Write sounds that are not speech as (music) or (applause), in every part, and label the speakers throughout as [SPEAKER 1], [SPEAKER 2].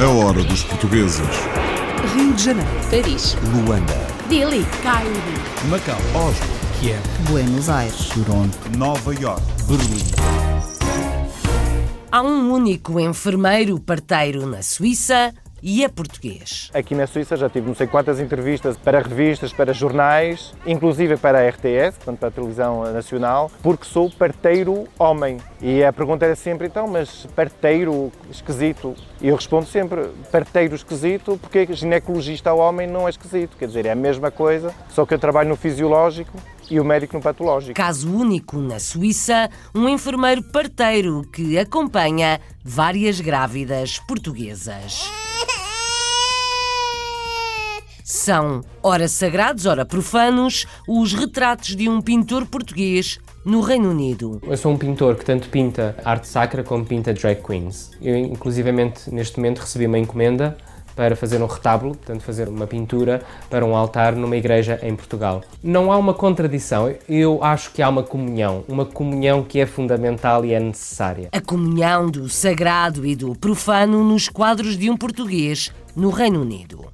[SPEAKER 1] A hora dos portugueses.
[SPEAKER 2] Rio de Janeiro,
[SPEAKER 3] Paris,
[SPEAKER 4] Luanda,
[SPEAKER 3] Delhi,
[SPEAKER 2] Cairo,
[SPEAKER 4] Macau, Oslo, Kiev,
[SPEAKER 5] Buenos Aires,
[SPEAKER 4] Toronto,
[SPEAKER 1] Nova York.
[SPEAKER 4] Berlim.
[SPEAKER 6] Há um único enfermeiro parteiro na Suíça e é português.
[SPEAKER 7] Aqui na Suíça já tive não sei quantas entrevistas para revistas, para jornais, inclusive para a RTS, portanto para a televisão nacional, porque sou parteiro homem. E a pergunta era sempre, então, mas parteiro esquisito? E eu respondo sempre, parteiro esquisito, porque ginecologista ao homem não é esquisito. Quer dizer, é a mesma coisa, só que eu trabalho no fisiológico e o médico no patológico.
[SPEAKER 6] Caso único na Suíça, um enfermeiro parteiro que acompanha várias grávidas portuguesas. São, ora sagrados, ora profanos, os retratos de um pintor português no Reino Unido.
[SPEAKER 8] Eu sou um pintor que tanto pinta arte sacra como pinta drag queens. Eu, inclusivamente, neste momento recebi uma encomenda para fazer um retábulo, portanto, fazer uma pintura para um altar numa igreja em Portugal. Não há uma contradição, eu acho que há uma comunhão, uma comunhão que é fundamental e é necessária.
[SPEAKER 6] A comunhão do sagrado e do profano nos quadros de um português no Reino Unido.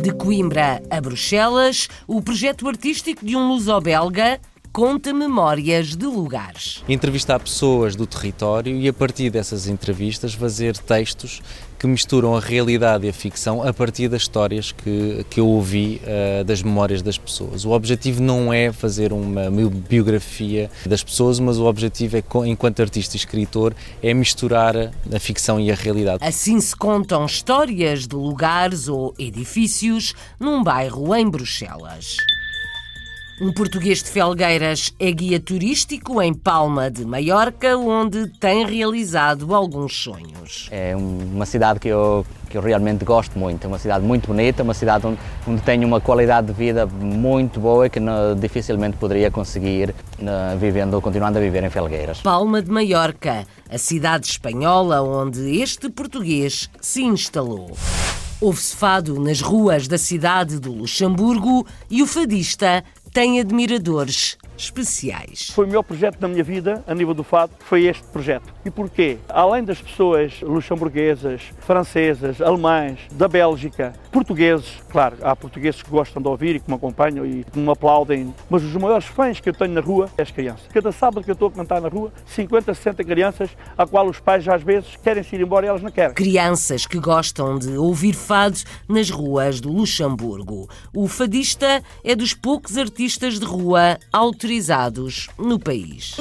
[SPEAKER 6] De Coimbra a Bruxelas, o projeto artístico de um luso-belga conta memórias de lugares.
[SPEAKER 9] Entrevistar pessoas do território e, a partir dessas entrevistas, fazer textos que misturam a realidade e a ficção a partir das histórias que, que eu ouvi uh, das memórias das pessoas. O objetivo não é fazer uma biografia das pessoas, mas o objetivo é, enquanto artista e escritor, é misturar a ficção e a realidade.
[SPEAKER 6] Assim se contam histórias de lugares ou edifícios num bairro em Bruxelas. Um português de Felgueiras é guia turístico em Palma de Maiorca, onde tem realizado alguns sonhos.
[SPEAKER 10] É uma cidade que eu, que eu realmente gosto muito, é uma cidade muito bonita, uma cidade onde, onde tenho uma qualidade de vida muito boa que não, dificilmente poderia conseguir uh, vivendo, continuando a viver em Felgueiras.
[SPEAKER 6] Palma de Maiorca, a cidade espanhola onde este português se instalou. Houve-se fado nas ruas da cidade do Luxemburgo e o fadista tem admiradores especiais.
[SPEAKER 11] Foi o melhor projeto da minha vida, a nível do fado, foi este projeto. E porquê? Além das pessoas luxemburguesas, francesas, alemães, da Bélgica, portugueses, claro, há portugueses que gostam de ouvir e que me acompanham e que me aplaudem, mas os maiores fãs que eu tenho na rua é as crianças. Cada sábado que eu estou a cantar na rua, 50, 60 crianças, a qual os pais às vezes querem se ir embora e elas não querem.
[SPEAKER 6] Crianças que gostam de ouvir fado nas ruas do Luxemburgo. O fadista é dos poucos artistas de rua no país.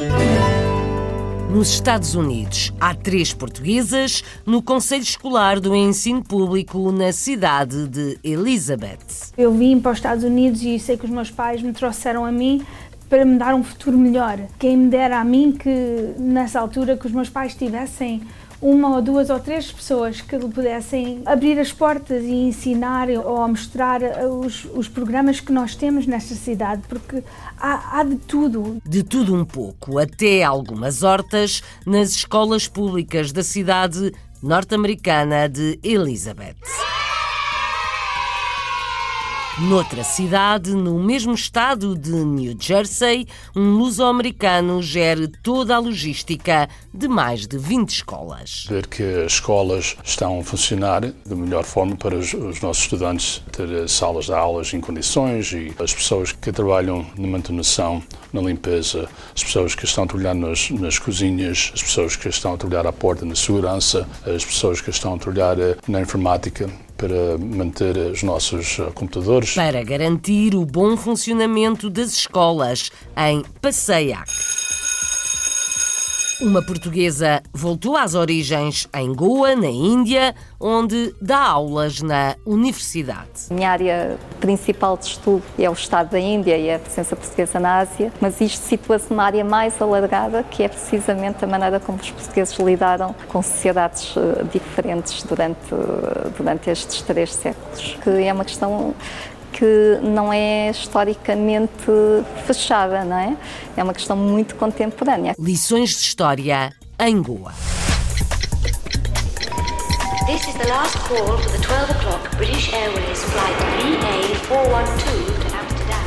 [SPEAKER 6] Nos Estados Unidos, há três portuguesas no Conselho Escolar do Ensino Público na cidade de Elizabeth.
[SPEAKER 12] Eu vim para os Estados Unidos e sei que os meus pais me trouxeram a mim para me dar um futuro melhor. Quem me dera a mim que nessa altura que os meus pais tivessem uma ou duas ou três pessoas que lhe pudessem abrir as portas e ensinar ou mostrar os, os programas que nós temos nesta cidade, porque há, há de tudo.
[SPEAKER 6] De tudo um pouco, até algumas hortas nas escolas públicas da cidade norte-americana de Elizabeth. Noutra cidade, no mesmo estado de New Jersey, um luso-americano gera toda a logística de mais de 20 escolas.
[SPEAKER 13] Ver que as escolas estão a funcionar da melhor forma para os, os nossos estudantes ter salas de aulas em condições e as pessoas que trabalham na manutenção, na limpeza, as pessoas que estão a trabalhar nas, nas cozinhas, as pessoas que estão a trabalhar à porta na segurança, as pessoas que estão a trabalhar eh, na informática para manter os nossos eh, computadores.
[SPEAKER 6] Para garantir o bom funcionamento das escolas em Passeiac. Uma portuguesa voltou às origens em Goa, na Índia, onde dá aulas na universidade.
[SPEAKER 14] Minha área principal de estudo é o Estado da Índia e a presença portuguesa na Ásia, mas isto situa-se numa área mais alargada, que é precisamente a maneira como os portugueses lidaram com sociedades eh, diferentes durante, durante estes três séculos, que é uma questão que não é historicamente fechada, não é? É uma questão muito contemporânea.
[SPEAKER 6] Lições de História em Goa.
[SPEAKER 15] This is the last call for the 12 o'clock British Airways flight VA412 to Amsterdam.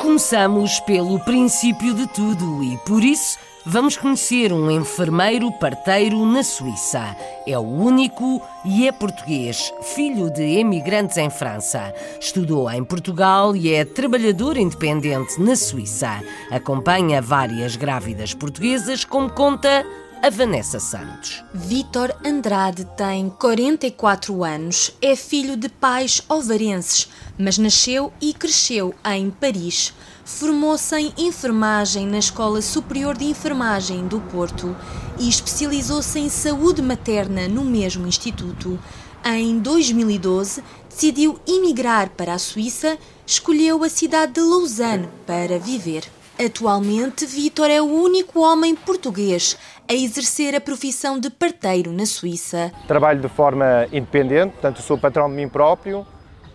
[SPEAKER 6] Começamos pelo princípio de tudo e, por isso, vamos conhecer um enfermeiro parteiro na Suíça. É o único e é português, filho de emigrantes em França. Estudou em Portugal e é trabalhador independente na Suíça. Acompanha várias grávidas portuguesas, como conta a Vanessa Santos.
[SPEAKER 1] Vítor Andrade tem 44 anos, é filho de pais ovarenses, mas nasceu e cresceu em Paris. Formou-se em enfermagem na Escola Superior de Enfermagem do Porto e especializou-se em saúde materna no mesmo instituto. Em 2012, decidiu emigrar para a Suíça, escolheu a cidade de Lausanne para viver. Atualmente, Vítor é o único homem português a exercer a profissão de parteiro na Suíça.
[SPEAKER 7] Trabalho de forma independente, portanto, sou patrão de mim próprio.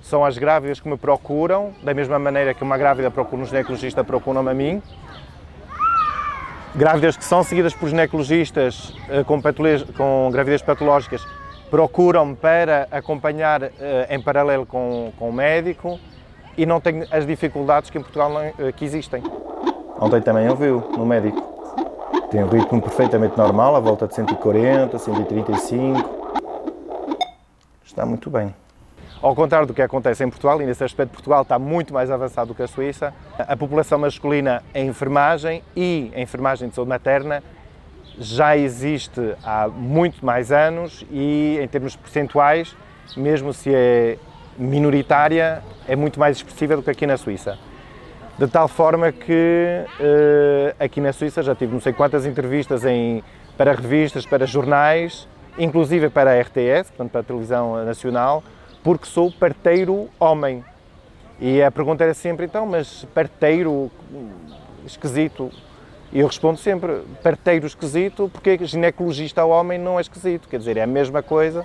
[SPEAKER 7] São as grávidas que me procuram, da mesma maneira que uma grávida procura um ginecologista, procuram-me a mim. Grávidas que são seguidas por ginecologistas eh, com, com gravidez patológicas procuram-me para acompanhar eh, em paralelo com, com o médico e não tenho as dificuldades que em Portugal não, eh, que existem. Ontem também ouviu no médico. Tem um ritmo perfeitamente normal, à volta de 140, 135. Está muito bem. Ao contrário do que acontece em Portugal, e nesse aspecto Portugal está muito mais avançado do que a Suíça, a população masculina em enfermagem e em enfermagem de saúde materna já existe há muito mais anos e em termos percentuais, mesmo se é minoritária, é muito mais expressiva do que aqui na Suíça. De tal forma que uh, aqui na Suíça já tive não sei quantas entrevistas em, para revistas, para jornais, inclusive para a RTS, portanto para a televisão nacional, porque sou parteiro homem. E a pergunta era sempre, então, mas parteiro esquisito? E eu respondo sempre, parteiro esquisito, porque ginecologista homem não é esquisito. Quer dizer, é a mesma coisa,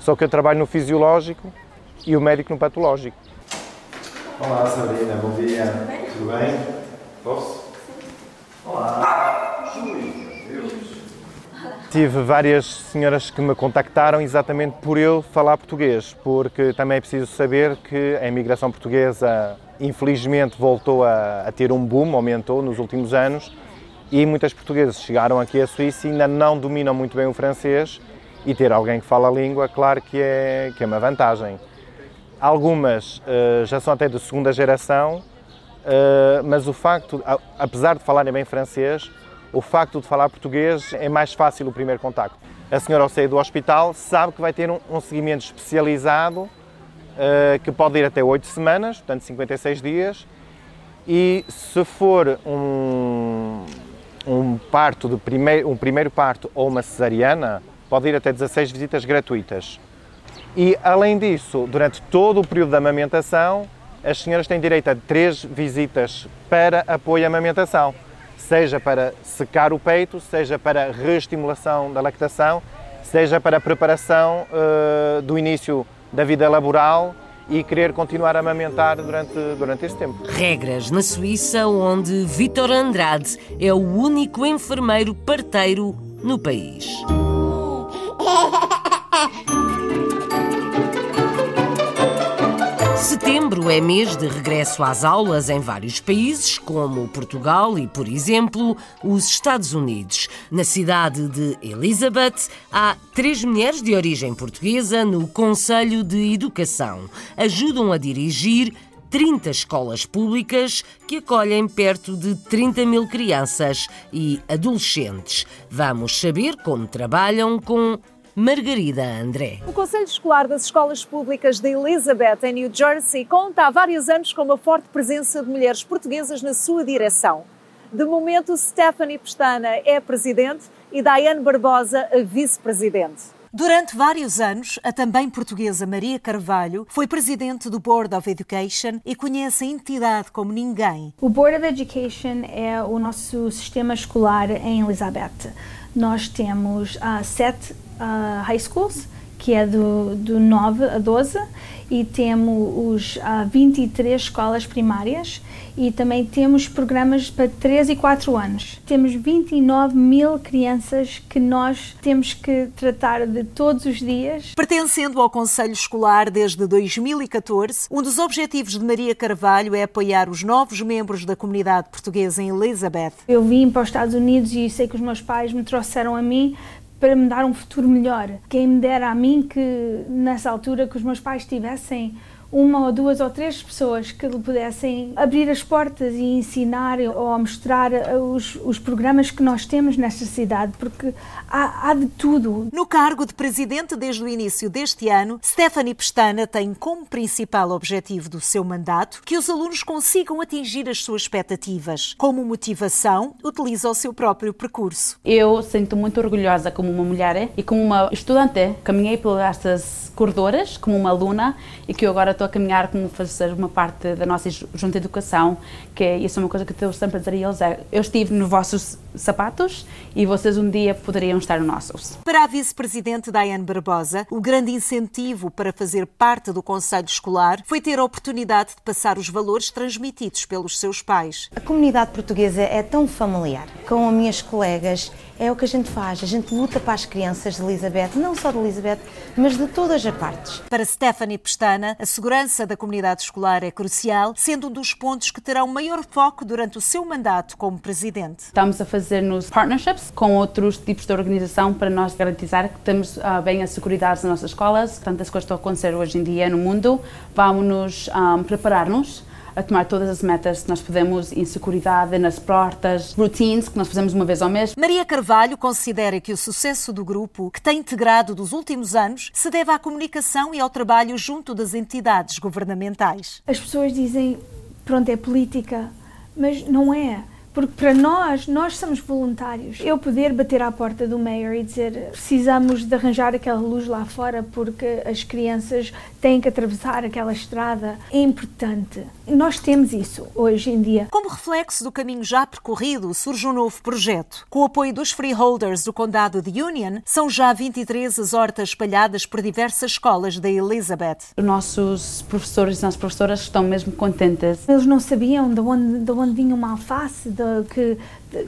[SPEAKER 7] só que eu trabalho no fisiológico e o médico no patológico.
[SPEAKER 3] Olá, Sabrina, bom dia. Tudo bem? Posso? Olá. Júlio.
[SPEAKER 7] Tive várias senhoras que me contactaram exatamente por eu falar português, porque também é preciso saber que a imigração portuguesa, infelizmente, voltou a, a ter um boom, aumentou nos últimos anos, e muitas portuguesas chegaram aqui à Suíça e ainda não dominam muito bem o francês, e ter alguém que fala a língua, claro que é, que é uma vantagem. Algumas uh, já são até de segunda geração, uh, mas o facto, apesar de falarem bem francês, o facto de falar português é mais fácil o primeiro contacto. A senhora, ao sair do hospital, sabe que vai ter um, um seguimento especializado uh, que pode ir até 8 semanas, portanto 56 dias, e se for um, um parto de primeiro, um primeiro parto ou uma cesariana, pode ir até 16 visitas gratuitas. E, além disso, durante todo o período da amamentação, as senhoras têm direito a três visitas para apoio à amamentação, seja para secar o peito, seja para reestimulação da lactação, seja para a preparação uh, do início da vida laboral e querer continuar a amamentar durante, durante esse tempo.
[SPEAKER 6] Regras na Suíça, onde Vítor Andrade é o único enfermeiro parteiro no país. (laughs) Setembro é mês de regresso às aulas em vários países, como Portugal e, por exemplo, os Estados Unidos. Na cidade de Elizabeth, há três mulheres de origem portuguesa no Conselho de Educação. Ajudam a dirigir 30 escolas públicas que acolhem perto de 30 mil crianças e adolescentes. Vamos saber como trabalham com Margarida André.
[SPEAKER 5] O Conselho Escolar das Escolas Públicas de Elizabeth, em New Jersey, conta há vários anos com uma forte presença de mulheres portuguesas na sua direção. De momento, Stephanie Pestana é presidente e Diane Barbosa a vice-presidente.
[SPEAKER 2] Durante vários anos, a também portuguesa Maria Carvalho foi presidente do Board of Education e conhece a entidade como ninguém.
[SPEAKER 12] O Board of Education é o nosso sistema escolar em Elizabeth. Nós temos uh, sete uh, high schools, que é do, do 9 a 12, e temos os uh, 23 escolas primárias e também temos programas para 3 e 4 anos. Temos 29 mil crianças que nós temos que tratar de todos os dias.
[SPEAKER 2] Pertencendo ao Conselho Escolar desde 2014, um dos objetivos de Maria Carvalho é apoiar os novos membros da comunidade portuguesa em Elizabeth.
[SPEAKER 12] Eu vim para os Estados Unidos e sei que os meus pais me trouxeram a mim para me dar um futuro melhor. Quem me dera a mim que nessa altura que os meus pais tivessem uma ou duas ou três pessoas que lhe pudessem abrir as portas e ensinar ou mostrar os, os programas que nós temos nesta cidade, porque há, há de tudo.
[SPEAKER 2] No cargo de presidente desde o início deste ano, Stephanie Pestana tem como principal objetivo do seu mandato que os alunos consigam atingir as suas expectativas. Como motivação, utiliza o seu próprio percurso.
[SPEAKER 16] Eu sinto muito orgulhosa como uma mulher e como uma estudante. Caminhei por estas corredoras como uma aluna e que eu agora estou a caminhar como fazer uma parte da nossa junta de educação, que é, isso é uma coisa que eu sempre dizer a eles, é, eu estive nos vossos sapatos e vocês um dia poderiam estar nos nossos.
[SPEAKER 2] Para a vice-presidente Diane Barbosa, o grande incentivo para fazer parte do Conselho Escolar foi ter a oportunidade de passar os valores transmitidos pelos seus pais.
[SPEAKER 17] A comunidade portuguesa é tão familiar. Com as minhas colegas, é o que a gente faz. A gente luta para as crianças de Elizabeth, não só de Elizabeth, mas de todas as partes.
[SPEAKER 2] Para Stephanie Pestana, a segurança da comunidade escolar é crucial, sendo um dos pontos que terá o maior foco durante o seu mandato como presidente.
[SPEAKER 16] Estamos a fazer nos partnerships com outros tipos de organização para nós garantizar que temos uh, bem a segurança nas nossas escolas. Tantas coisas estão a acontecer hoje em dia no mundo. Vamos nos um, preparar-nos a tomar todas as metas que nós podemos em segurança, nas portas, routines que nós fazemos uma vez ao mês.
[SPEAKER 2] Maria Carvalho considera que o sucesso do grupo, que tem integrado dos últimos anos, se deve à comunicação e ao trabalho junto das entidades governamentais.
[SPEAKER 12] As pessoas dizem, pronto, é política, mas não é porque para nós, nós somos voluntários. Eu poder bater à porta do mayor e dizer precisamos de arranjar aquela luz lá fora porque as crianças têm que atravessar aquela estrada é importante. Nós temos isso hoje em dia.
[SPEAKER 2] Como reflexo do caminho já percorrido, surge um novo projeto. Com o apoio dos freeholders do condado de Union, são já 23 as hortas espalhadas por diversas escolas da Elizabeth.
[SPEAKER 16] Os nossos professores e nossas professoras estão mesmo contentes.
[SPEAKER 12] Eles não sabiam de onde, de onde vinha uma alface, de que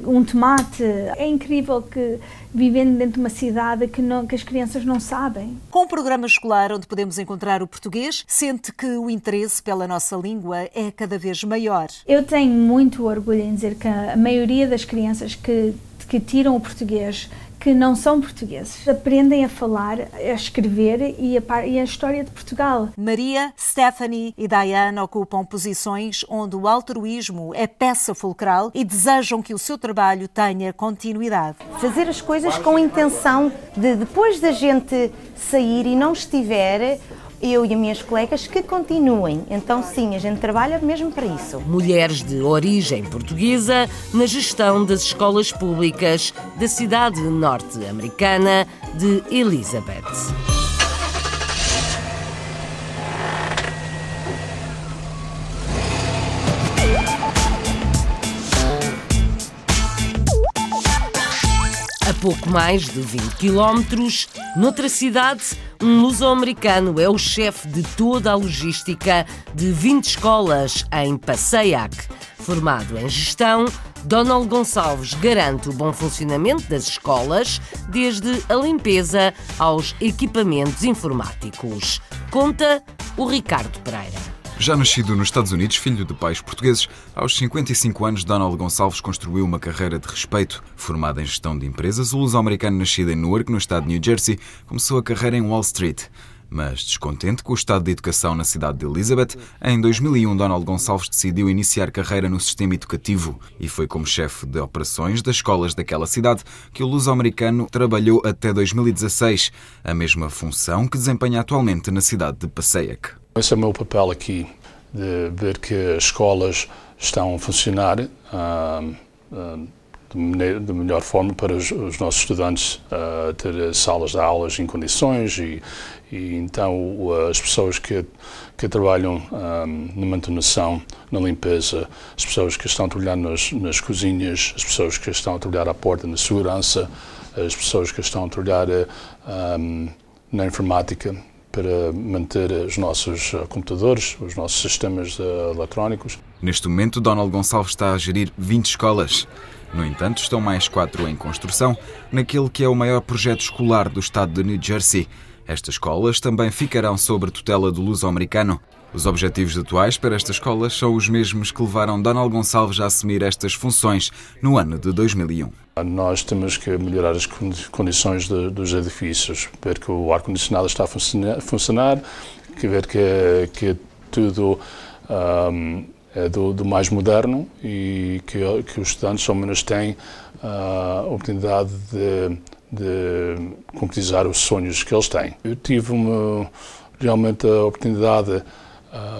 [SPEAKER 12] um tomate. É incrível que vivendo dentro de uma cidade que, não, que as crianças não sabem.
[SPEAKER 2] Com um programa escolar onde podemos encontrar o português, sente que o interesse pela nossa língua é cada vez maior.
[SPEAKER 12] Eu tenho muito orgulho em dizer que a maioria das crianças que, que tiram o português que não são portugueses. Aprendem a falar, a escrever e a, e a, história de Portugal.
[SPEAKER 2] Maria, Stephanie e Diane ocupam posições onde o altruísmo é peça fulcral e desejam que o seu trabalho tenha continuidade.
[SPEAKER 17] Fazer as coisas com a intenção de, depois da gente sair e não estiver, eu e as minhas colegas que continuem. Então, sim, a gente trabalha mesmo para isso.
[SPEAKER 6] Mulheres de origem portuguesa na gestão das escolas públicas da cidade norte-americana de Elizabeth. A pouco mais de 20 quilómetros, noutra cidade, um luso-americano é o chefe de toda a logística de 20 escolas em Passaic. Formado em gestão, Donald Gonçalves garante o bom funcionamento das escolas, desde a limpeza aos equipamentos informáticos. Conta o Ricardo Pereira.
[SPEAKER 18] Já nascido nos Estados Unidos, filho de pais portugueses, aos 55 anos, Donald Gonçalves construiu uma carreira de respeito. Formado em gestão de empresas, o luso-americano nascido em Newark, no estado de New Jersey, começou a carreira em Wall Street. Mas descontente com o estado de educação na cidade de Elizabeth, em 2001 Donald Gonçalves decidiu iniciar carreira no sistema educativo e foi como chefe de operações das escolas daquela cidade que o luso-americano trabalhou até 2016, a mesma função que desempenha atualmente na cidade de Passaic.
[SPEAKER 13] Esse é o meu papel aqui, de ver que as escolas estão a funcionar uh, uh, de, melhor forma para os, os nossos estudantes uh, ter salas de aulas em condições e, e então as pessoas que, que trabalham na manutenção, na limpeza, as pessoas que estão a trabalhar nas, nas cozinhas, as pessoas que estão a trabalhar à porta na segurança, as pessoas que estão a trabalhar um, na informática para manter os nossos computadores, os nossos sistemas eletrónicos.
[SPEAKER 18] Neste momento, Donald Gonçalves está a gerir 20 escolas. No entanto, estão mais quatro em construção naquele que é o maior projeto escolar do estado de New Jersey. Estas escolas também ficarão sob tutela do luso-americano. Os objetivos atuais para estas escolas são os mesmos que levaram Donald Gonçalves a assumir estas funções no ano de 2001.
[SPEAKER 13] Nós temos que melhorar as condições de, dos edifícios, ver que o ar-condicionado está a funcionar, que ver que, que tudo um, é do, do, mais moderno e que, que os estudantes, ao menos, têm a oportunidade de, de concretizar os sonhos que eles têm. Eu tive uma, realmente a oportunidade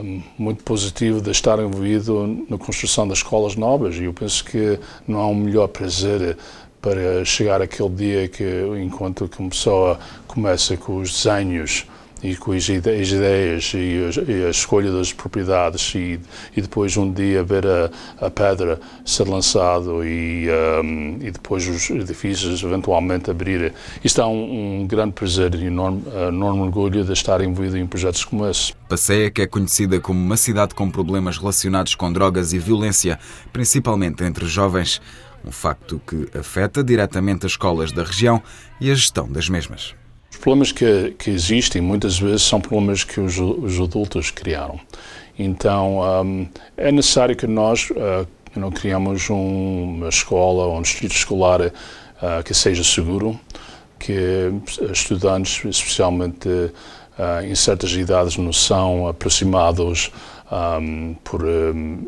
[SPEAKER 13] um, muito positiva de estar envolvido na construção das escolas novas e eu penso que não há um melhor prazer para chegar aquele dia que, enquanto que uma pessoa começa com os desenhos e com as ideias e a, escolha das propriedades e, e depois um dia ver a, a pedra ser lançado e, um, e depois os edifícios eventualmente abrir. Isto é um, um grande prazer e enorme, enorme orgulho de estar envolvido em projetos como esse.
[SPEAKER 18] Passeia, que é conhecida como uma cidade com problemas relacionados com drogas e violência, principalmente entre jovens, um facto que afeta diretamente as escolas da região e a gestão das mesmas.
[SPEAKER 13] Os problemas que, que existem muitas vezes são problemas que os, os adultos criaram. Então um, é necessário que nós uh, não criamos um, uma escola ou um distrito escolar uh, que seja seguro, que estudantes, especialmente uh, em certas idades, não são aproximados um, por um,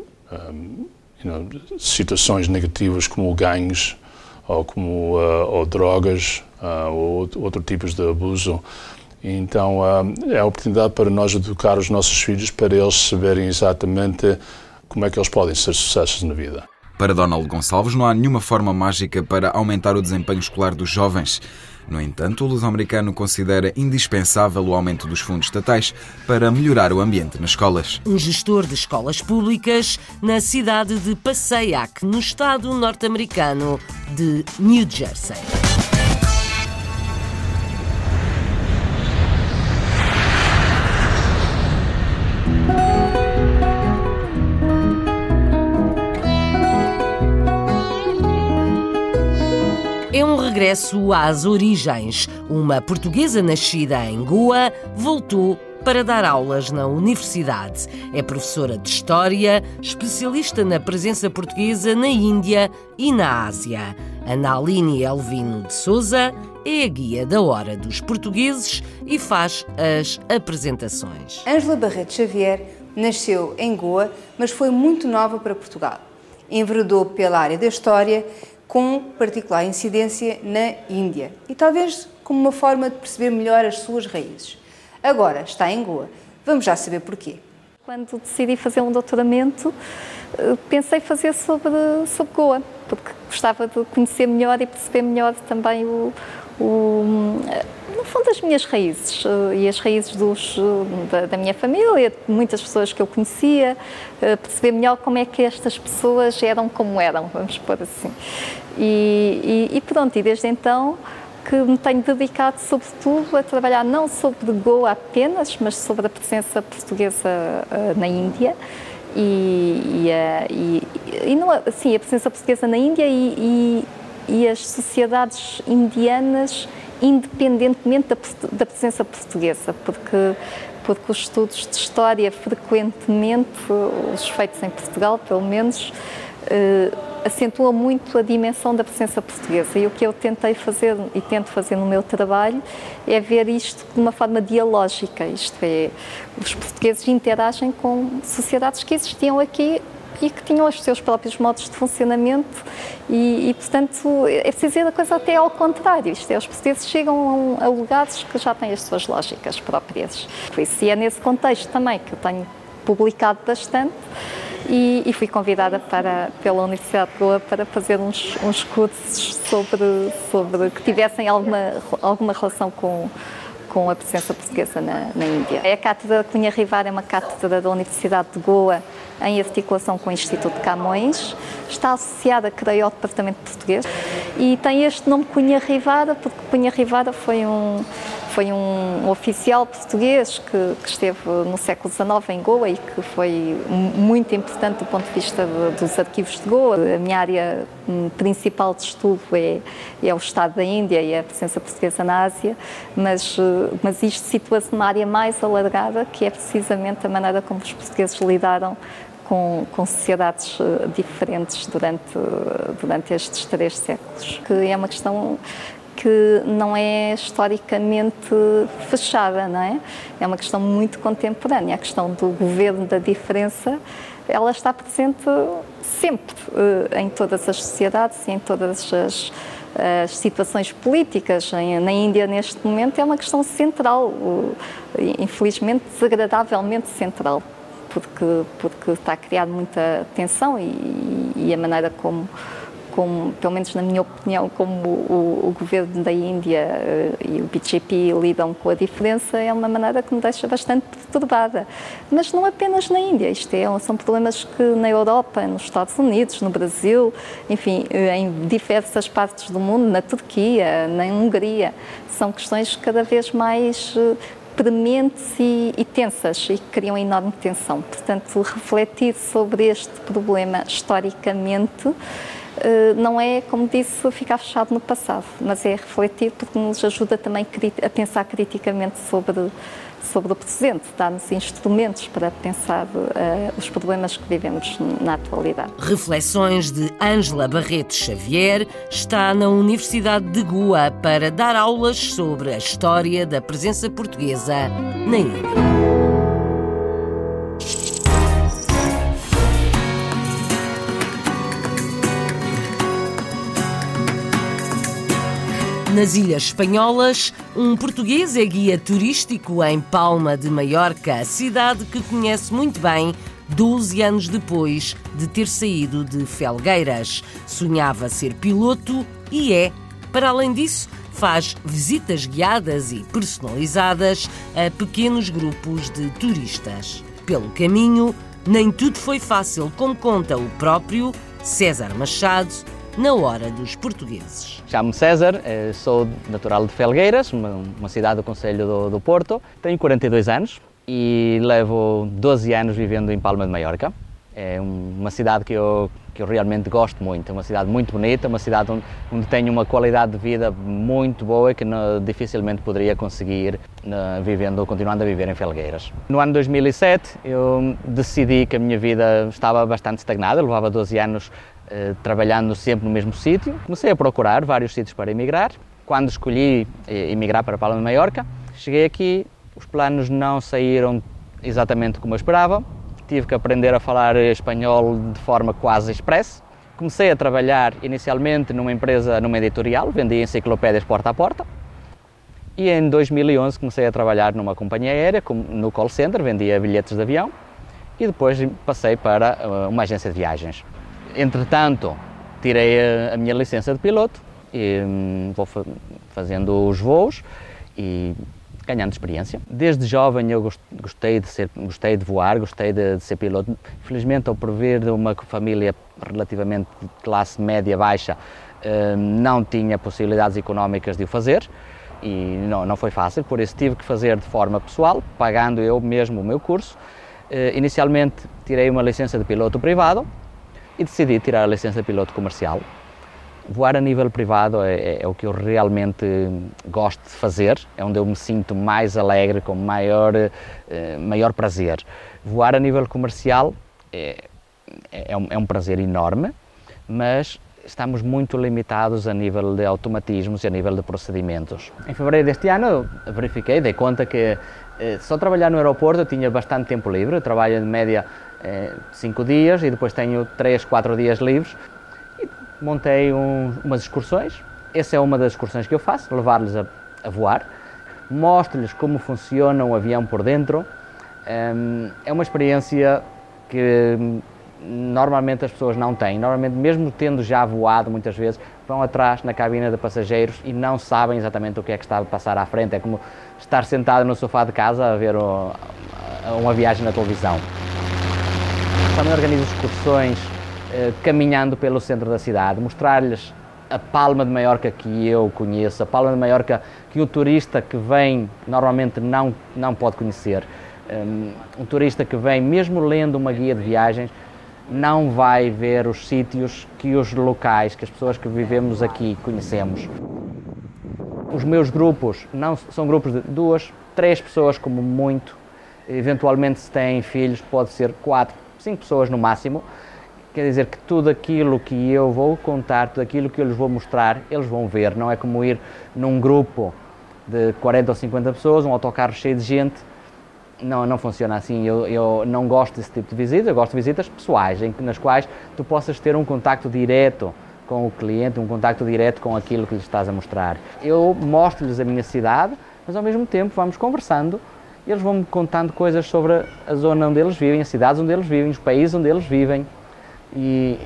[SPEAKER 13] you know, situações negativas como gangues ou como ou drogas uh, ou outros tipos de abuso. Então, uh, é a oportunidade para nós educar os nossos filhos para eles saberem exatamente como é que eles podem ser sucessos na vida.
[SPEAKER 18] Para Donald Gonçalves, não há nenhuma forma mágica para aumentar o desempenho escolar dos jovens. No entanto, o luso-americano considera indispensável o aumento dos fundos estatais para melhorar o ambiente nas escolas.
[SPEAKER 6] Um gestor de escolas públicas na cidade de Passaic, no estado norte-americano de New Jersey. é um regresso às origens. Uma portuguesa nascida em Goa voltou para dar aulas na universidade. É professora de História, especialista na presença portuguesa na Índia e na Ásia. Analine Elvino de Souza é a guia da Hora dos Portugueses e faz as apresentações.
[SPEAKER 19] Ângela Barreto Xavier nasceu em Goa, mas foi muito nova para Portugal. Enveredou pela área da História com particular incidência na Índia e talvez como uma forma de perceber melhor as suas raízes. Agora está em Goa. Vamos já saber porquê.
[SPEAKER 14] Quando decidi fazer um doutoramento, eh, pensei fazer sobre, sobre Goa, porque gostava de conhecer melhor e perceber melhor também o, o, no fundo, as minhas raízes eh, e as raízes dos, eh, da, da, minha família, de muitas pessoas que eu conhecia, eh, perceber melhor como é que estas pessoas eram como eram, vamos pôr assim. E, e, e pronto, e desde então que me tenho dedicado, sobretudo, a trabalhar não sobre Goa apenas, mas sobre a presença portuguesa na Índia. E, e, e, não, sim, a presença portuguesa na Índia e, e as sociedades indianas independentemente da, da, presença portuguesa, porque, porque os estudos de história frequentemente, os feitos em Portugal pelo menos, eh, acentuam muito a dimensão da presença portuguesa. E o que eu tentei fazer e tento fazer no meu trabalho é ver isto de uma forma dialógica, isto é, os portugueses interagem com sociedades que existiam aqui e que tinham os seus próprios modos de funcionamento e, e portanto, é preciso ver a coisa até ao contrário. Isto é, os portugueses chegam a, lugares que já têm as suas lógicas próprias. Por isso, e é nesse contexto também que eu tenho publicado bastante e, e, fui convidada para, pela Universidade de Goa para fazer uns, uns cursos sobre, sobre que tivessem alguma, alguma relação com com a presença portuguesa na, na Índia. A Cátedra Cunha Rivar é uma cátedra da Universidade de Goa em articulação com o Instituto de Camões. Está associada, creio, ao Departamento Português e tem este nome Cunha Rivada porque Cunha Rivada foi um foi um oficial português que, que, esteve no século XIX em Goa e que foi muito importante do ponto de vista de, dos arquivos de Goa. A minha área hum, principal de estudo é, é o Estado da Índia e a presença portuguesa na Ásia, mas, eh, mas isto situa-se numa área mais alargada, que é precisamente a maneira como os portugueses lidaram com, com, sociedades eh, diferentes durante, durante estes três séculos, que é uma questão que não é historicamente fechada, não é? É uma questão muito contemporânea. A questão do governo da diferença, ela está presente sempre eh, em todas as sociedades e em todas as, as situações políticas. Na Índia, neste momento, é uma questão central, infelizmente, desagradavelmente central, porque, porque está a criar muita tensão e, e a maneira como como, pelo menos na minha opinião, como o, o governo da Índia uh, e o BJP lidam com a diferença é uma maneira que me deixa bastante perturbada. Mas não apenas na Índia, isto é, são problemas que na Europa, nos Estados Unidos, no Brasil, enfim, uh, em diversas partes do mundo, na Turquia, na Hungria, são questões cada vez mais uh, prementes e, e, tensas e criam enorme tensão. Portanto, refletir sobre este problema historicamente eh, não é, como disse, ficar fechado no passado, mas é refletir porque nos ajuda também a pensar criticamente sobre, sobre o presente, dá-nos instrumentos para pensar uh, os problemas que vivemos na atualidade.
[SPEAKER 6] Reflexões de Ângela Barreto Xavier está na Universidade de Goa para dar aulas sobre a história da presença portuguesa na Índia. Nas Ilhas Espanholas, um português é guia turístico em Palma de Maiorca, cidade que conhece muito bem 12 anos depois de ter saído de Felgueiras. Sonhava ser piloto e é. Para além disso, faz visitas guiadas e personalizadas a pequenos grupos de turistas. Pelo caminho, nem tudo foi fácil, como conta o próprio César Machado na hora dos portugueses.
[SPEAKER 10] Chamo-me César, eh, sou natural de Felgueiras, uma cidade do Conselho do, do Porto. Tenho 42 anos e levo 12 anos vivendo em Palma de Maiorca. É uma cidade que eu, que eu realmente gosto muito. É uma cidade muito bonita, uma cidade onde, onde tenho uma qualidade de vida muito boa que não, dificilmente poderia conseguir na, vivendo, continuando a viver em Felgueiras. No ano 2007 eu decidi que a minha vida estava bastante estagnada, levava 12 anos eh, trabalhando sempre no mesmo sítio. Comecei a procurar vários sítios para emigrar. Quando escolhi eh, emigrar para Palma de Maiorca, cheguei aqui, os planos não saíram exatamente como eu esperava. Tive que aprender a falar espanhol de forma quase express. Comecei a trabalhar inicialmente numa empresa, numa editorial, vendia enciclopédias porta a porta. E em 2011 comecei a trabalhar numa companhia aérea, no call center, vendia bilhetes de avião. E depois passei para eh, uma agência de viagens. Entretanto, tirei a, minha licença de piloto e hum, vou fa fazendo os voos e ganhando experiência. Desde jovem eu gostei de ser, gostei de voar, gostei de, de ser piloto. Felizmente, ao prover de uma família relativamente de classe média baixa, hum, não tinha possibilidades económicas de o fazer e não, não foi fácil, por isso tive que fazer de forma pessoal, pagando eu mesmo o meu curso. Uh, inicialmente tirei uma licença de piloto privado e decidi tirar a licença de piloto comercial. Voar a nível privado é, é, é, o que eu realmente gosto de fazer, é onde eu me sinto mais alegre, com maior, eh, maior prazer. Voar a nível comercial é, é, um, é um prazer enorme, mas estamos muito limitados a nível de automatismos e a nível de procedimentos. Em fevereiro deste ano verifiquei, dei conta que eh, só trabalhar no aeroporto eu tinha bastante tempo livre, eu trabalho em média é, cinco dias e depois tenho três, quatro dias livres. Montei um, umas excursões. Essa é uma das excursões que eu faço, levar-lhes a, a, voar. Mostro-lhes como funciona um avião por dentro. Um, é uma experiência que normalmente as pessoas não têm. Normalmente, mesmo tendo já voado muitas vezes, vão atrás na cabina de passageiros e não sabem exatamente o que é que está a passar à frente. É como estar sentado no sofá de casa a ver o, uma viagem na televisão também organizo excursões caminhando pelo centro da cidade, mostrar-lhes a Palma de Maiorca que eu conheço, a Palma de Maiorca que o turista que vem normalmente não, não pode conhecer. Um, um turista que vem, mesmo lendo uma guia de viagens, não vai ver os sítios que os locais, que as pessoas que vivemos aqui conhecemos. Os meus grupos não são grupos de duas, três pessoas como muito. Eventualmente, se têm filhos, pode ser quatro, cinco pessoas no máximo. Quer dizer que tudo aquilo que eu vou contar, tudo aquilo que eu lhes vou mostrar, eles vão ver. Não é como ir num grupo de 40 ou 50 pessoas, um autocarro cheio de gente. Não, não funciona assim. Eu, eu não gosto desse tipo de visitas. Eu gosto de visitas pessoais, em, nas quais tu possas ter um contacto direto com o cliente, um contacto direto com aquilo que lhes estás a mostrar. Eu mostro-lhes a minha cidade, mas ao mesmo tempo vamos conversando e eles vão-me contando coisas sobre a zona onde eles vivem, as cidades onde eles vivem, os países onde eles vivem e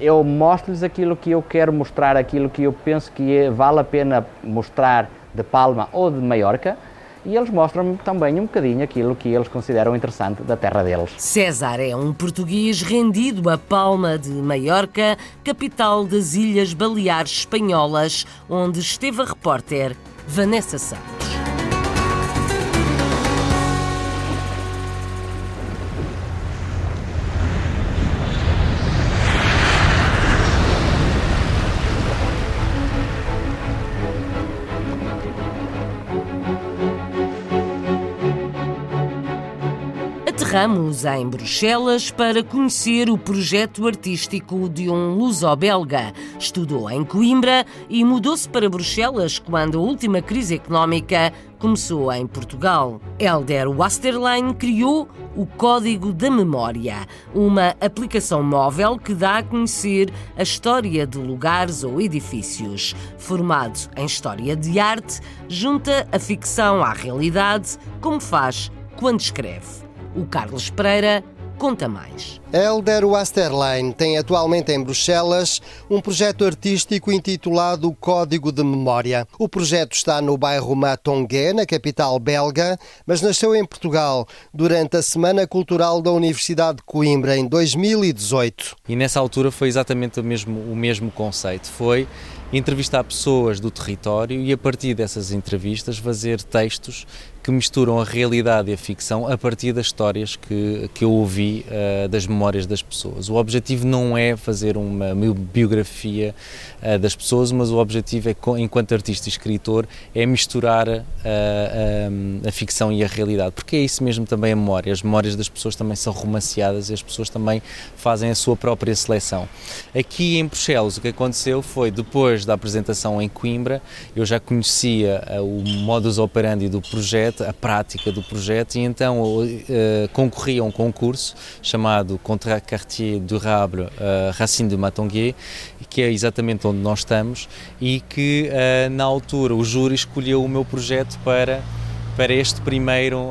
[SPEAKER 10] eu mostro-lhes aquilo que eu quero mostrar, aquilo que eu penso que é, vale a pena mostrar de Palma ou de Maiorca e eles mostram-me também um bocadinho aquilo que eles consideram interessante da terra deles.
[SPEAKER 6] César é um português rendido a Palma de Maiorca, capital das Ilhas Baleares Espanholas, onde esteve a repórter Vanessa Santos. Aterramos em Bruxelas para conhecer o projeto artístico de um luso-belga. Estudou em Coimbra e mudou-se para Bruxelas quando a última crise económica começou em Portugal. Elder Wasterlein criou o Código da Memória, uma aplicação móvel que dá a conhecer a história de lugares ou edifícios. Formado em História de Arte, junta a ficção à realidade, como faz quando escreve. O Carlos Pereira conta mais.
[SPEAKER 20] Elder Wasterlein tem atualmente em Bruxelas um projeto artístico intitulado Código de Memória. O projeto está no bairro Matongué, na capital belga, mas nasceu em Portugal durante a Semana Cultural da Universidade de Coimbra em 2018.
[SPEAKER 9] E nessa altura foi exatamente o mesmo, o mesmo conceito. Foi entrevistar pessoas do território e a partir dessas entrevistas fazer textos que misturam a realidade e a ficção a partir das histórias que, que eu ouvi uh, das memórias das pessoas. O objetivo não é fazer uma biografia uh, das pessoas, mas o objetivo é, enquanto artista e escritor, é misturar uh, a ficção e a realidade, porque é isso mesmo também a memória. As memórias das pessoas também são romanceadas e as pessoas também fazem a sua própria seleção. Aqui em Bruxelas, o que aconteceu foi, depois da apresentação em Coimbra, eu já conhecia o modus operandi do projeto, a prática do projeto e então uh, concorri a um concurso chamado Contrat Quartier Durable uh, Racine de Matonguet, que é exatamente onde nós estamos e que uh, na altura o júri escolheu o meu projeto para para este primeiro,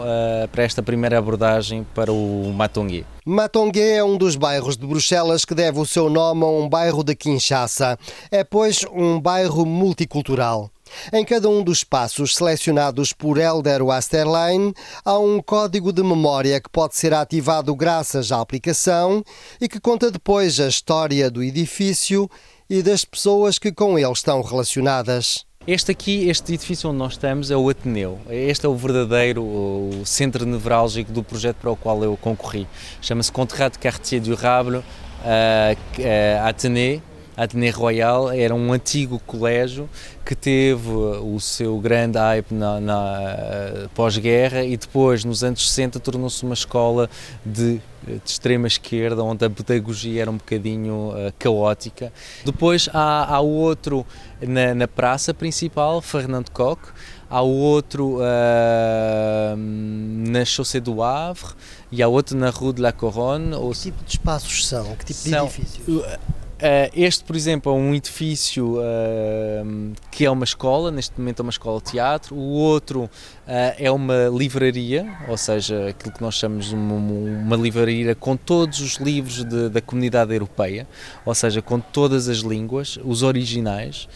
[SPEAKER 9] para esta primeira abordagem para o Matongué.
[SPEAKER 20] Matongué é um dos bairros de Bruxelas que deve o seu nome a um bairro de Kinshasa. É, pois, um bairro multicultural. Em cada um dos passos selecionados por Elder Wasterlein, há um código de memória que pode ser ativado graças à aplicação e que conta depois a história do edifício e das pessoas que com ele estão relacionadas.
[SPEAKER 9] Este aqui, este edifício onde nós estamos, é o Ateneu. Este é o verdadeiro o centro nevrálgico do projeto para o qual eu concorri. Chama-se Contrat de Quartier Durable uh, uh, Ateneu Ateneu Royal era um antigo colégio que teve o seu grande hype na, na eh, pós-guerra e depois, nos anos 60, tornou-se uma escola de, de, extrema esquerda, onde a pedagogia era um bocadinho uh, caótica. Depois há, há outro na, na praça principal, Fernando Koch, há outro uh, na Chaussée do Havre e há outro na Rue de la Couronne.
[SPEAKER 20] Que tipo de espaços são? Que tipo
[SPEAKER 9] são,
[SPEAKER 20] de edifícios?
[SPEAKER 9] Uh, este, por exemplo, é um edifício uh, que é uma escola, neste momento é uma escola de teatro. O outro uh, é uma livraria, ou seja, aquilo que nós chamamos de uma, uma livraria com todos os livros de, da comunidade europeia, ou seja, com todas as línguas, os originais.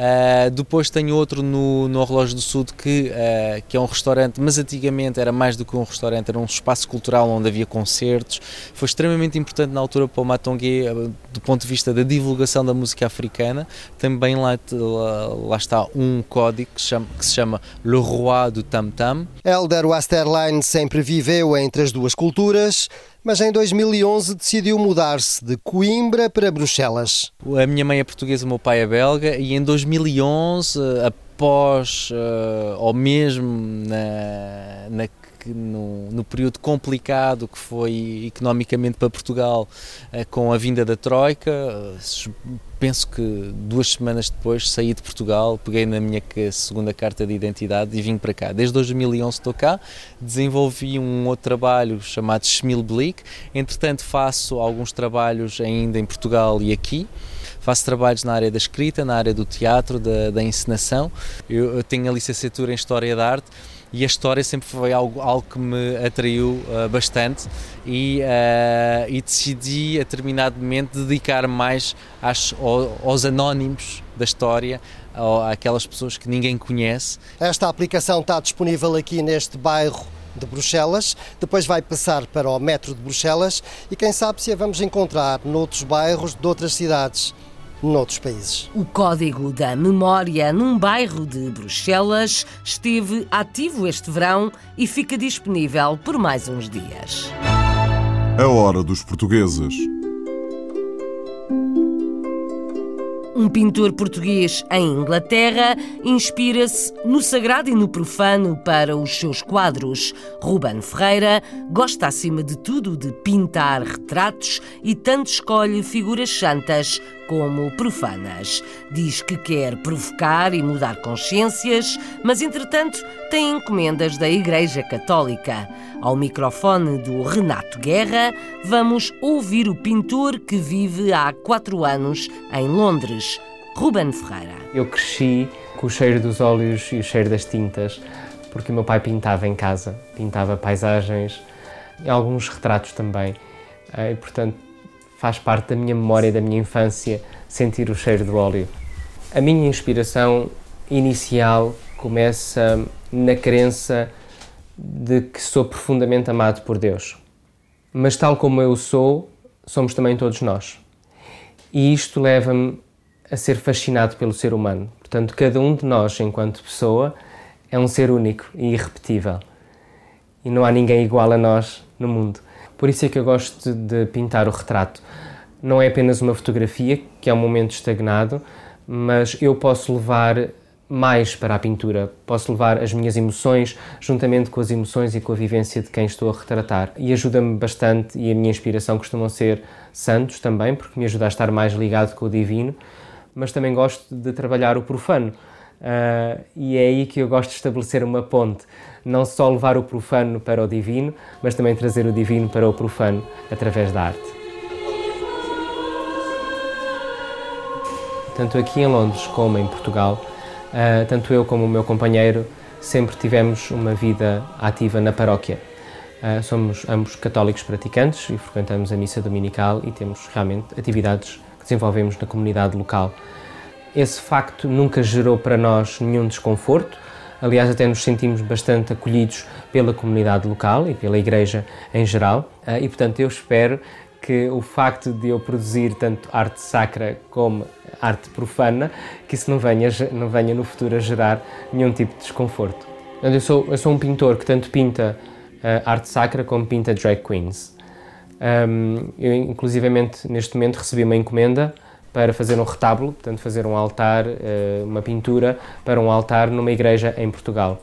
[SPEAKER 9] Uh, depois tenho outro no, no Relógio do Sul que, uh, que é um restaurante, mas antigamente era mais do que um restaurante, era um espaço cultural onde havia concertos. Foi extremamente importante na altura para o Matongue uh, do ponto de vista da divulgação da música africana. Também lá, lá, lá está um código que que se chama Le Roi do Tam Tam.
[SPEAKER 20] Elder Westerlein sempre viveu entre as duas culturas mas em 2011 decidiu mudar-se de Coimbra para Bruxelas.
[SPEAKER 9] A minha mãe é portuguesa, o meu pai é belga, e em 2011, após, uh, ou mesmo na, na no, no, período complicado que foi economicamente para Portugal uh, com a vinda da Troika, uh, penso que duas semanas depois saí de Portugal, peguei na minha segunda carta de identidade e vim para cá. Desde 2011 estou cá, desenvolvi um outro trabalho chamado Schmilblick, entretanto faço alguns trabalhos ainda em Portugal e aqui. Faço trabalhos na área da escrita, na área do teatro, da, da encenação. Eu, eu tenho a licenciatura em História da Arte e a história sempre foi algo, algo que me atraiu uh, bastante. E, uh, e decidi a determinado momento dedicar mais às, aos anónimos da história, àquelas pessoas que ninguém conhece.
[SPEAKER 20] Esta aplicação está disponível aqui neste bairro de Bruxelas, depois vai passar para o metro de Bruxelas. E quem sabe se a vamos encontrar noutros bairros de outras cidades noutros países.
[SPEAKER 6] O Código da Memória num bairro de Bruxelas esteve ativo este verão e fica disponível por mais uns dias.
[SPEAKER 1] A hora dos portugueses.
[SPEAKER 6] Um pintor português em Inglaterra inspira-se no sagrado e no profano para os seus quadros. Ruben Ferreira gosta, acima de tudo, de pintar retratos e tanto escolhe figuras santas como profanas. Diz que quer provocar e mudar consciências, mas entretanto tem encomendas da Igreja Católica. Ao microfone do Renato Guerra, vamos ouvir o pintor que vive há quatro anos em Londres, Ruben Ferreira.
[SPEAKER 8] Eu cresci com o cheiro dos óleos e o cheiro das tintas, porque o meu pai pintava em casa, pintava paisagens e alguns retratos também. Eh, e, portanto, faz parte da minha memória da minha infância sentir o cheiro do óleo. A minha inspiração inicial começa na crença de que sou profundamente amado por Deus. Mas, tal como eu sou, somos também todos nós. E isto leva-me a ser fascinado pelo ser humano. Portanto, cada um de nós, enquanto pessoa, é um ser único e irrepetível. E não há ninguém igual a nós no mundo. Por isso é que eu gosto de pintar o retrato. Não é apenas uma fotografia, que é um momento estagnado, mas eu posso levar mais para a pintura. Posso levar as minhas emoções juntamente com as emoções e com a vivência de quem estou a retratar. E ajuda-me bastante, e a minha inspiração costumam ser santos também, porque me ajuda a estar mais ligado com o divino, mas também gosto de trabalhar o profano. Uh, e é aí que eu gosto de estabelecer uma ponte não só levar o profano para o divino, mas também trazer o divino para o profano através da arte. Tanto aqui em Londres como em Portugal, uh, tanto eu como o meu companheiro sempre tivemos uma vida ativa na paróquia. Uh, somos ambos católicos praticantes e frequentamos a missa dominical e temos realmente atividades que desenvolvemos na comunidade local. Esse facto nunca gerou para nós nenhum desconforto, Aliás, até nos sentimos bastante acolhidos pela comunidade local e pela Igreja em geral. Ah, e, portanto, eu espero que o facto de eu produzir tanto arte sacra como arte profana, que isso não venha, não venha no futuro a gerar nenhum tipo de desconforto. Eu sou, eu sou um pintor que tanto pinta uh, arte sacra como pinta drag queens. Um, eu, inclusivamente, neste momento recebi uma encomenda para fazer um retábulo, portanto, fazer um altar, eh, uma pintura para um altar numa igreja em Portugal.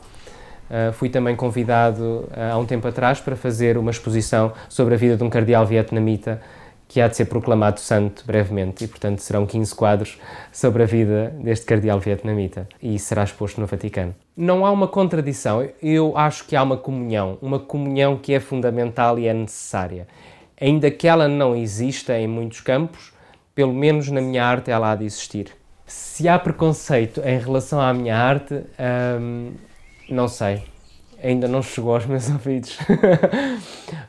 [SPEAKER 8] Uh, fui também convidado uh, há um tempo atrás para fazer uma exposição sobre a vida de um cardeal vietnamita que há de ser proclamado santo brevemente e, portanto, serão 15 quadros sobre a vida deste cardeal vietnamita e será exposto no Vaticano. Não há uma contradição, eu acho que há uma comunhão, uma comunhão que é fundamental e é necessária. Ainda que ela não exista em muitos campos, pelo menos na minha arte, ela há de existir. Se há preconceito em relação à minha arte, hum, não sei. Ainda não chegou aos meus (laughs) ouvidos.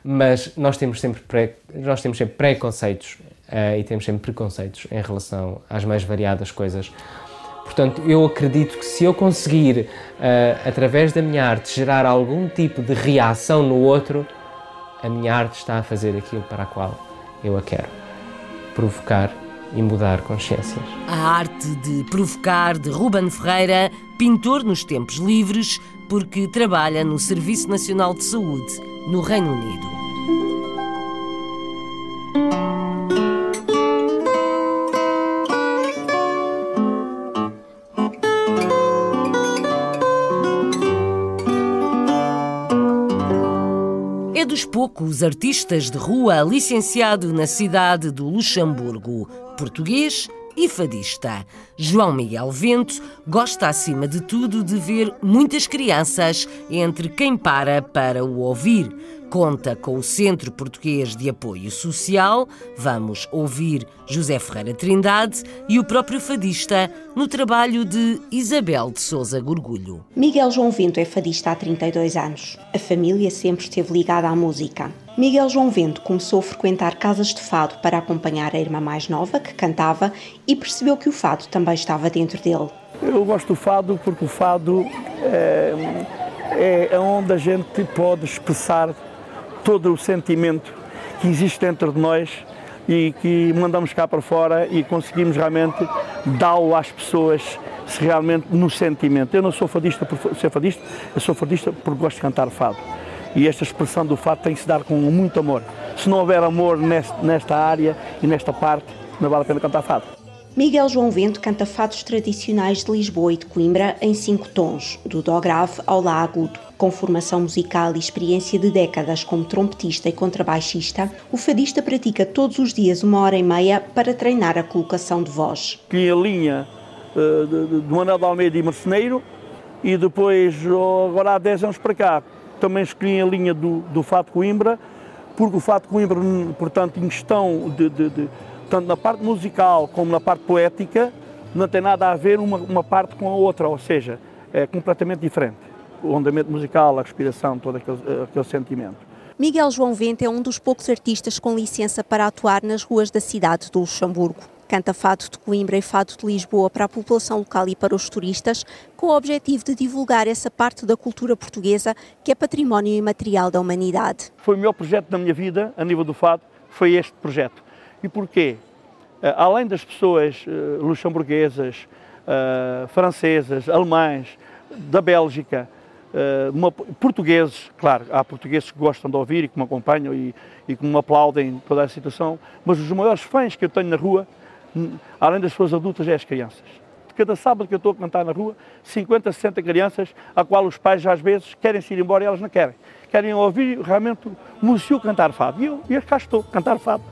[SPEAKER 8] Mas nós temos sempre, pré, nós temos sempre preconceitos uh, e temos sempre preconceitos em relação às mais variadas coisas. Portanto, eu acredito que se eu conseguir, uh, através da minha arte, gerar algum tipo de reação no outro, a minha arte está a fazer aquilo para a qual eu a quero. Provocar e mudar consciências.
[SPEAKER 6] A arte de provocar de Ruben Ferreira, pintor nos tempos livres, porque trabalha no Serviço Nacional de Saúde, no Reino Unido. Dos poucos artistas de rua licenciado na cidade do Luxemburgo, português e fadista. João Miguel Vento gosta, acima de tudo, de ver muitas crianças entre quem para para o ouvir. Conta com o Centro Português de Apoio Social, vamos ouvir José Ferreira Trindade e o próprio fadista no trabalho de Isabel de Souza Gorgulho.
[SPEAKER 21] Miguel João Vento é fadista há 32 anos. A família sempre esteve ligada à música. Miguel João Vento começou a frequentar casas de fado para acompanhar a irmã mais nova, que cantava, e percebeu que o fado também estava dentro dele.
[SPEAKER 11] Eu gosto do fado porque o fado é, é onde a gente pode expressar todo o sentimento que existe dentro de nós e que mandamos cá para fora e conseguimos realmente dar-o às pessoas realmente no sentimento. Eu não sou fadista por ser fadista, eu sou fadista porque gosto de cantar fado. E esta expressão do fado tem que se dar com muito amor. Se não houver amor nesta área e nesta parte, não vale a pena cantar fado.
[SPEAKER 21] Miguel João Vento canta fados tradicionais de Lisboa e de Coimbra em cinco tons, do dó grave ao lá agudo. Com formação musical e experiência de décadas como trompetista e contrabaixista, o fadista pratica todos os dias uma hora e meia para treinar a colocação de voz.
[SPEAKER 11] Tinha a linha uh, de, de Manuel de Almeida e Marceneiro e depois, agora há 10 anos para cá, também escolhi a linha do, do Fado Coimbra, porque o Fado Coimbra, portanto, em questão de, de, de tanto na parte musical como na parte poética, não tem nada a ver uma, uma parte com a outra, ou seja, é completamente diferente. O andamento musical, a respiração, todo aquele, aquele sentimento.
[SPEAKER 21] Miguel João Vente é um dos poucos artistas com licença para atuar nas ruas da cidade do Luxemburgo. Canta fado de Coimbra e fado de Lisboa para a população local e para os turistas, com o objetivo de divulgar essa parte da cultura portuguesa que é património imaterial da humanidade.
[SPEAKER 11] Foi o melhor projeto da minha vida, a nível do fado, foi este projeto. E porquê? Uh, além das pessoas uh, luxemburguesas, uh, francesas, alemães, da Bélgica, uma, portugueses, claro, há portugueses que gostam de ouvir e que me acompanham e, e que me aplaudem toda a situação, mas os maiores fãs que eu tenho na rua, além das pessoas adultas, é as crianças. De cada sábado que eu estou a cantar na rua, 50, 60 crianças, a qual os pais às vezes querem se ir embora e elas não querem. Querem ouvir realmente o músico cantar fado. E eu, eu cá estou, cantar fado.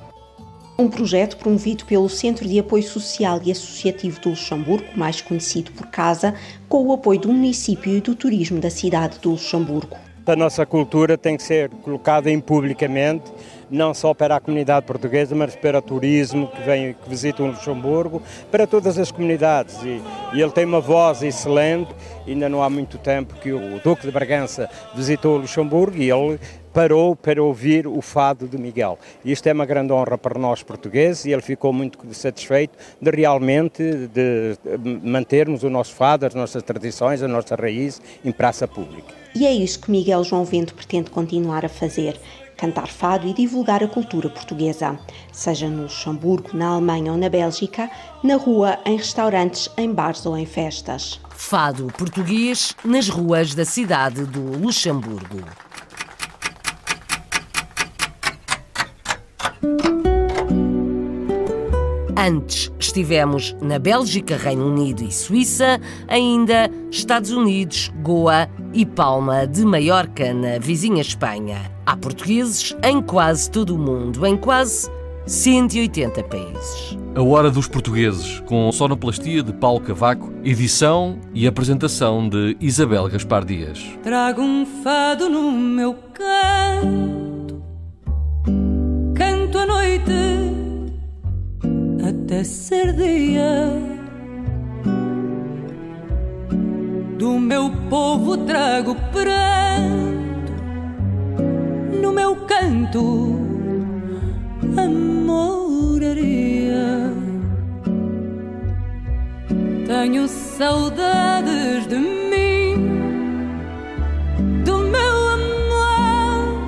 [SPEAKER 21] Um projeto promovido pelo Centro de Apoio Social e Associativo do Luxemburgo, mais conhecido por CASA, com o apoio do município e do turismo da cidade do Luxemburgo.
[SPEAKER 22] A nossa cultura tem que ser colocada em publicamente, não só para a comunidade portuguesa, mas para o turismo que vem, que visita o Luxemburgo, para todas as comunidades. E, e ele tem uma voz excelente. Ainda não há muito tempo que o Duque de Bragança visitou o Luxemburgo e ele parou para ouvir o fado de Miguel. Isto é uma grande honra para nós portugueses e ele ficou muito satisfeito de realmente de mantermos o nosso fado, as nossas tradições, a nossa raiz em praça pública.
[SPEAKER 21] E é isso que Miguel João Vento pretende continuar a fazer cantar fado e divulgar a cultura portuguesa, seja no Luxemburgo, na Alemanha ou na Bélgica, na rua, em restaurantes, em bares ou em festas.
[SPEAKER 6] Fado português nas ruas da cidade do Luxemburgo. Antes estivemos na Bélgica, Reino Unido e Suíça, ainda Estados Unidos, Goa e Palma de Maiorca, na vizinha Espanha. Há portugueses em quase todo o mundo, em quase 180 países.
[SPEAKER 4] A Hora dos Portugueses, com sonoplastia de Paulo Cavaco, edição e apresentação de Isabel Gaspar Dias.
[SPEAKER 23] Trago um fado no meu canto, canto a noite terceiro dia do meu povo trago pranto no meu canto amoraria tenho saudades de mim do meu amor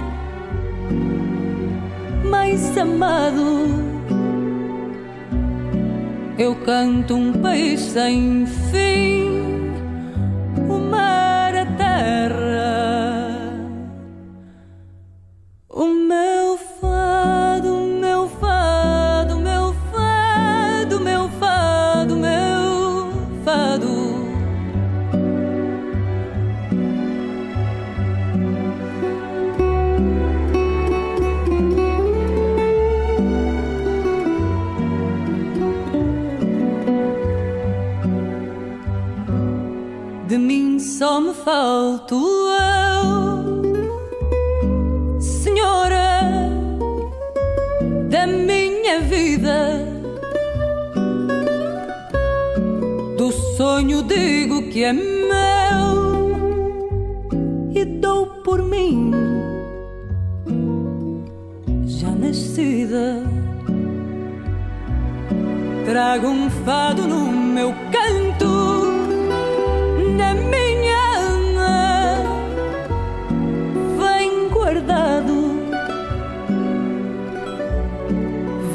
[SPEAKER 23] mais amado eu canto um país sem fim.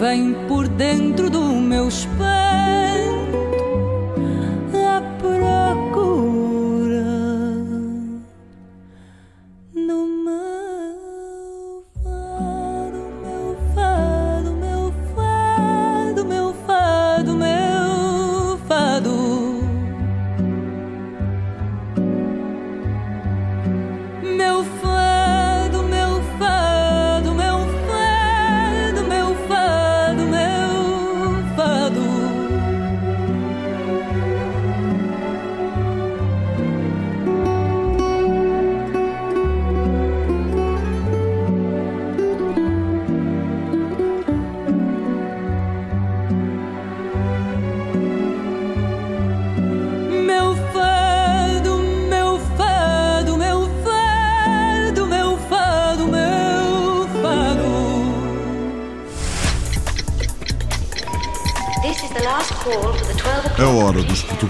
[SPEAKER 23] vem por dentro do meu
[SPEAKER 24] espelho.